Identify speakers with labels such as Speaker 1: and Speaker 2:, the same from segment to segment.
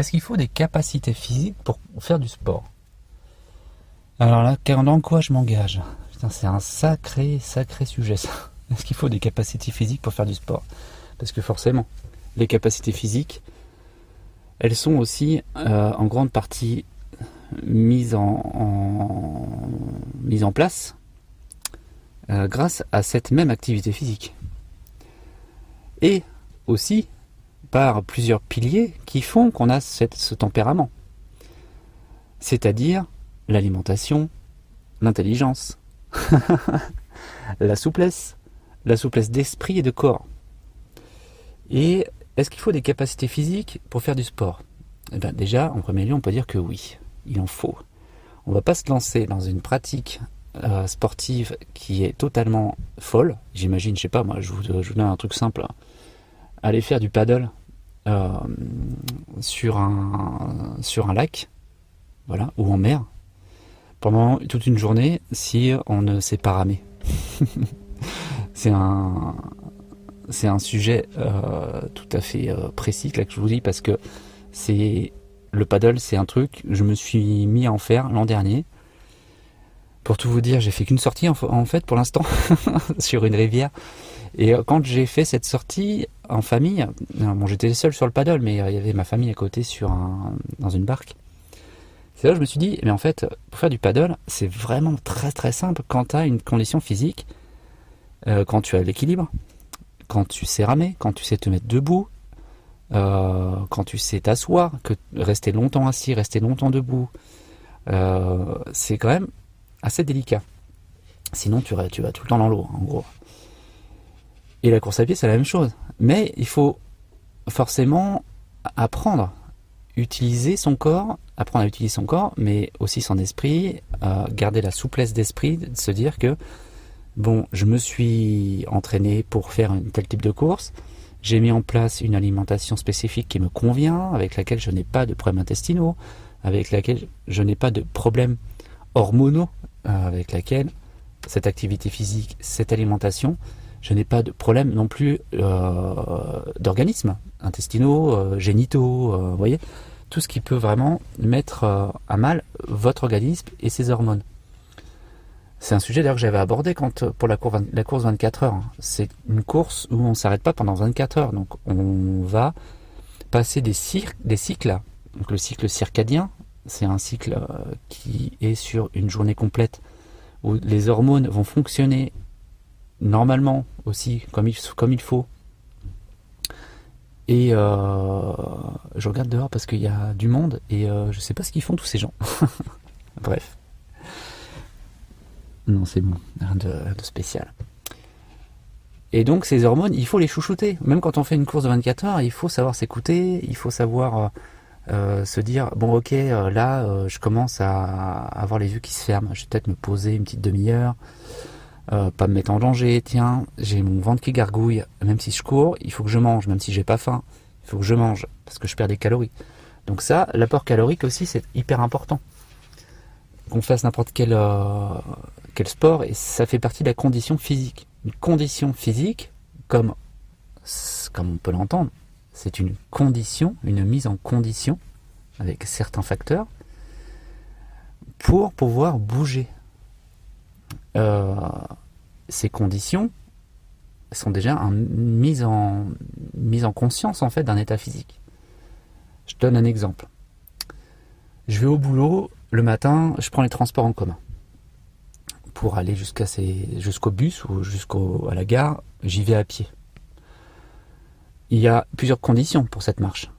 Speaker 1: est-ce qu'il faut des capacités physiques pour faire du sport? Alors là, dans quoi je m'engage c'est un sacré, sacré sujet ça. Est-ce qu'il faut des capacités physiques pour faire du sport? Parce que forcément, les capacités physiques, elles sont aussi euh, en grande partie mises en, place euh, grâce à cette même activité physique. Et aussi par plusieurs piliers qui font qu'on a ce tempérament. C'est-à-dire l'alimentation, l'intelligence, la souplesse, la souplesse d'esprit et de corps. Et est-ce qu'il faut des capacités physiques pour faire du sport? Eh bien, Déjà, en premier lieu, on peut dire que oui, il en faut. On ne va pas se lancer dans une pratique euh, sportive qui est totalement folle. J'imagine, je sais pas, moi, je vous, donne un truc simple. Aller faire du paddle sur, un, sur un lac, voilà, ou en mer, pendant toute une journée si on ne sait pas un, c'est un sujet euh, tout à fait euh, précis là, que je vous dis parce que c'est le paddle, c'est un truc. Je me suis mis à en faire l'an dernier. Pour tout vous dire, j'ai fait qu'une sortie en, fait pour l'instant sur une rivière. Et euh, quand j'ai fait cette sortie en famille, bon, j'étais seul sur le paddle, mais il y avait ma famille à côté sur un, dans une barque. C'est là que je me suis dit, mais en fait, pour faire du paddle, c'est vraiment très très simple quand tu as une condition physique, euh, quand tu as l'équilibre, quand tu sais ramer, quand tu sais te mettre debout, euh, quand tu sais t'asseoir, que rester longtemps assis, rester longtemps debout, euh, c'est quand même assez délicat. Sinon, tu, tu vas tout le temps dans l'eau, en gros. Et la course à pied, c'est la même chose. Mais il faut forcément apprendre utiliser son corps, apprendre à utiliser son corps, mais aussi son esprit, euh, garder la souplesse d'esprit, de se dire que bon, je me suis entraîné pour faire un tel type de course, j'ai mis en place une alimentation spécifique qui me convient, avec laquelle je n'ai pas de problèmes intestinaux, avec laquelle je n'ai pas de problèmes hormonaux, euh, avec laquelle cette activité physique, cette alimentation, je n'ai pas de problème non plus euh, d'organismes intestinaux, euh, génitaux, euh, vous voyez, tout ce qui peut vraiment mettre à mal votre organisme et ses hormones. C'est un sujet d'ailleurs que j'avais abordé pour la, course 24 heures. C'est une course où on ne s'arrête pas pendant 24 heures, donc on va passer des, des cycles. Donc le cycle circadien, c'est un cycle qui est sur une journée complète où les hormones vont fonctionner normalement aussi, comme il, comme il faut. Et euh, je regarde dehors parce qu'il y a du monde et euh, je sais pas ce qu'ils font tous ces gens. Bref. Non, c'est bon, rien de, spécial. Et donc ces hormones, il faut les chouchouter. Même quand on fait une course de 24 heures, il faut savoir s'écouter, il faut savoir euh, se dire, bon ok, là je commence à avoir les yeux qui se ferment, je vais peut-être me poser une petite demi-heure. Euh, pas me mettre en danger, tiens, j'ai mon ventre qui gargouille, même si je cours, il faut que je mange, même si j'ai pas faim, il faut que je mange, parce que je perds des calories. Donc ça, l'apport calorique aussi, c'est hyper important. Qu'on fasse n'importe quel, euh, sport, et ça fait partie de la condition physique. Une condition physique, comme, comme on peut l'entendre, c'est une condition, une mise en condition, avec certains facteurs, pour pouvoir bouger, euh, ces conditions sont déjà une mise en, conscience en fait d'un état physique. Je donne un exemple. Je vais au boulot le matin, je prends les transports en commun. Pour aller jusqu'à jusqu'au bus ou jusqu'à la gare, j'y vais à pied. Il y a plusieurs conditions pour cette marche.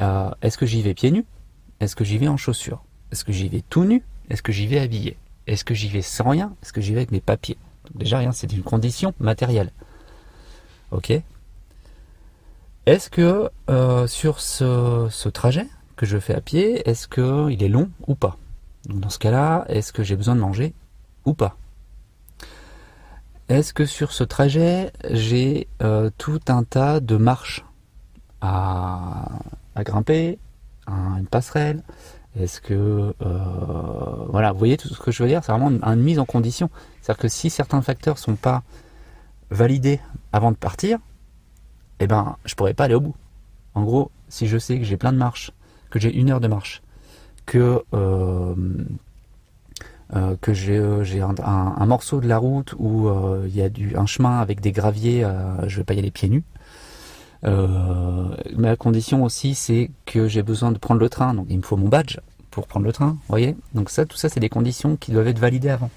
Speaker 1: Euh, est-ce que j'y vais pieds nus? Est-ce que j'y vais en chaussures? Est-ce que j'y vais tout nu? Est-ce que j'y vais habillé? Est-ce que j'y vais sans rien? Est-ce que j'y vais avec mes papiers? Déjà, rien, c'est une condition matérielle. Ok. Est-ce que euh, sur ce, trajet que je fais à pied, est-ce qu'il est long ou pas? Dans ce cas-là, est-ce que j'ai besoin de manger ou pas? Est-ce que sur ce trajet, j'ai euh, tout un tas de marches à, à grimper, une passerelle? Est-ce que euh, voilà, vous voyez tout ce que je veux dire, c'est vraiment une, mise en condition. C'est-à-dire que si certains facteurs sont pas validés avant de partir, eh ben je pourrais pas aller au bout. En gros, si je sais que j'ai plein de marches, que j'ai une heure de marche, que, euh, euh, j'ai un, morceau de la route où il y a un chemin avec des graviers, je vais pas y aller pieds nus. la condition aussi, c'est que j'ai besoin de prendre le train, donc il me faut mon badge pour prendre le train, voyez Donc ça, tout ça, c'est des conditions qui doivent être validées avant.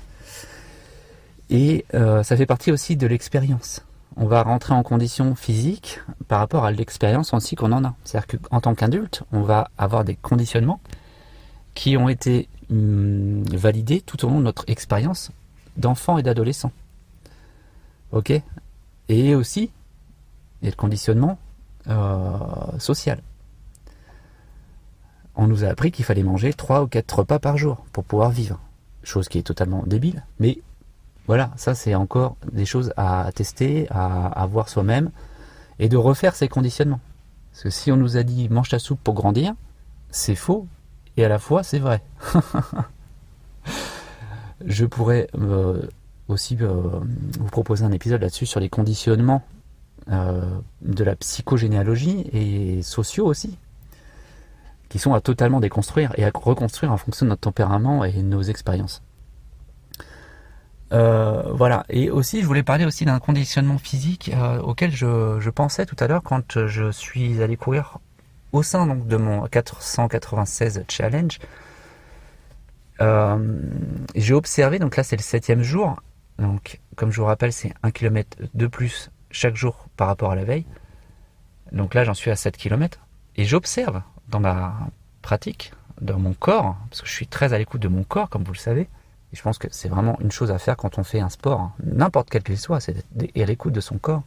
Speaker 1: Et ça fait partie aussi de l'expérience on va rentrer en condition physique par rapport à l'expérience aussi qu'on en a. C'est-à-dire qu'en tant qu'adulte, on va avoir des conditionnements qui ont été hum, validés tout au long de notre expérience d'enfant et d'adolescent. Ok? Et aussi, il y a le conditionnement euh, social. On nous a appris qu'il fallait manger 3 ou 4 repas par jour pour pouvoir vivre. Chose qui est totalement débile, mais voilà, ça c'est encore des choses à tester, à, voir soi-même et de refaire ces conditionnements. Parce que si on nous a dit mange ta soupe pour grandir, c'est faux et à la fois c'est vrai. Je pourrais euh, aussi euh, vous proposer un épisode là-dessus sur les conditionnements euh, de la psychogénéalogie et sociaux aussi, qui sont à totalement déconstruire et à reconstruire en fonction de notre tempérament et nos expériences. Euh, voilà. Et aussi, je voulais parler aussi d'un conditionnement physique euh, auquel je, pensais tout à l'heure quand je suis allé courir au sein donc, de mon 496 challenge. Euh, j'ai observé, donc là c'est le septième jour, donc comme je vous rappelle c'est un kilomètre de plus chaque jour par rapport à la veille. Donc là j'en suis à 7 km et j'observe dans ma pratique, dans mon corps, parce que je suis très à l'écoute de mon corps comme vous le savez, et je pense que c'est vraiment une chose à faire quand on fait un sport, hein. n'importe quel qu'il soit, c'est à l'écoute de son corps.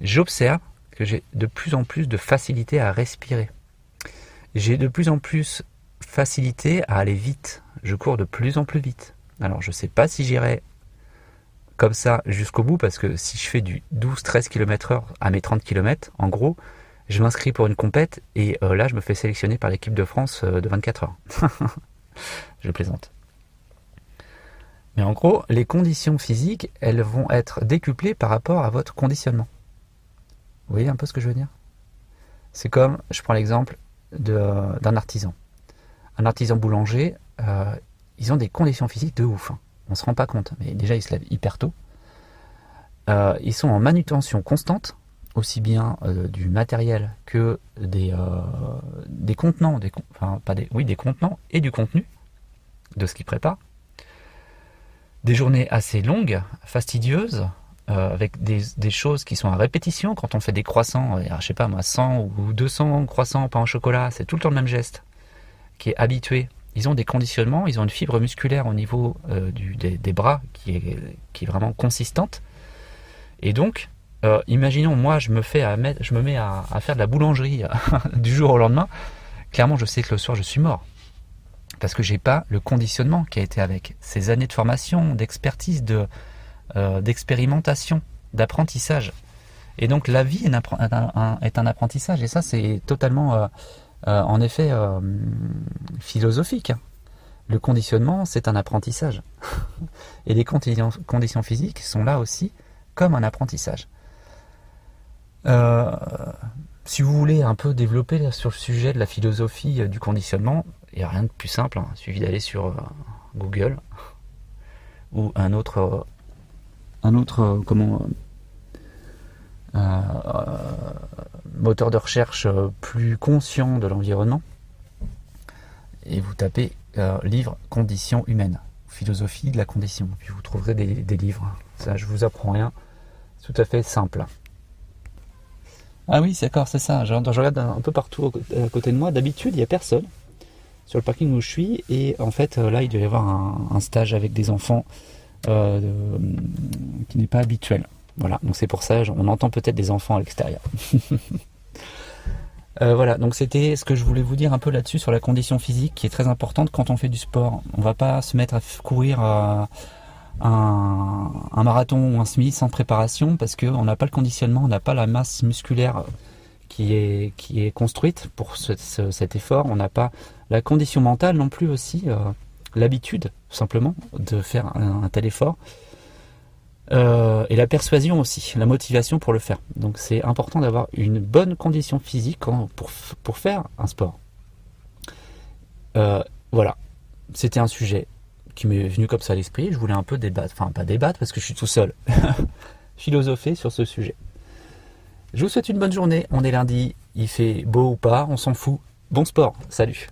Speaker 1: J'observe que j'ai de plus en plus de facilité à respirer. J'ai de plus en plus facilité à aller vite. Je cours de plus en plus vite. Alors je ne sais pas si j'irai comme ça jusqu'au bout parce que si je fais du 12-13 km heure à mes 30 km, en gros, je m'inscris pour une compète et euh, là je me fais sélectionner par l'équipe de France euh, de 24 heures. je plaisante. Mais en gros, les conditions physiques, elles vont être décuplées par rapport à votre conditionnement. Vous voyez un peu ce que je veux dire? C'est comme, je prends l'exemple d'un artisan. Un artisan boulanger, euh, ils ont des conditions physiques de ouf. Hein. On ne se rend pas compte. Mais déjà, ils se lèvent hyper tôt. Euh, ils sont en manutention constante, aussi bien euh, du matériel que des, des contenants, des, enfin pas des, oui, des contenants et du contenu de ce qu'ils préparent des journées assez longues, fastidieuses, euh, avec des, choses qui sont à répétition. Quand on fait des croissants, euh, je sais pas moi, 100 ou 200 croissants pain au chocolat, c'est tout le temps le même geste qui est habitué. Ils ont des conditionnements, ils ont une fibre musculaire au niveau euh, des, bras qui est, qui est vraiment consistante. Et donc, imaginons, moi, je me, fais à mettre, je me mets à, faire de la boulangerie du jour au lendemain. Clairement, je sais que le soir, je suis mort parce que j'ai pas le conditionnement qui a été avec ces années de formation, d'expertise, de euh, d'expérimentation, d'apprentissage. Et donc la vie est un, apprentissage et ça c'est totalement euh, euh, en effet philosophique. Le conditionnement c'est un apprentissage et les conditions physiques sont là aussi comme un apprentissage. Si vous voulez un peu développer sur le sujet de la philosophie du conditionnement, il n'y a rien de plus simple, hein. il suffit d'aller sur euh, Google ou un autre, euh, un autre euh, comment, moteur de recherche plus conscient de l'environnement et vous tapez livre conditions humaines, philosophie de la condition, puis vous trouverez des, des livres. Ça, je vous apprends rien, tout à fait simple. Ah oui, c'est d'accord, c'est ça. Je, je, regarde un peu partout à côté de moi. D'habitude, il n'y a personne sur le parking où je suis. Et en fait, euh, là, il doit y avoir un, stage avec des enfants euh, qui n'est pas habituel. Voilà, donc c'est pour ça, on entend peut-être des enfants à l'extérieur. Euh, voilà, donc c'était ce que je voulais vous dire un peu là-dessus sur la condition physique qui est très importante quand on fait du sport. On va pas se mettre à courir un, marathon ou un semi sans préparation parce qu'on n'a pas le conditionnement, on n'a pas la masse musculaire qui est, construite pour cet effort. On n'a pas la condition mentale non plus aussi, euh, l'habitude simplement de faire un, tel effort. Euh, et la persuasion aussi, la motivation pour le faire. Donc c'est important d'avoir une bonne condition physique pour, pour faire un sport. Euh, voilà, c'était un sujet qui m'est venu comme ça à l'esprit. Je voulais un peu débattre, enfin pas débattre parce que je suis tout seul, philosopher sur ce sujet. Je vous souhaite une bonne journée. On est lundi, il fait beau ou pas, on s'en fout. Bon sport, salut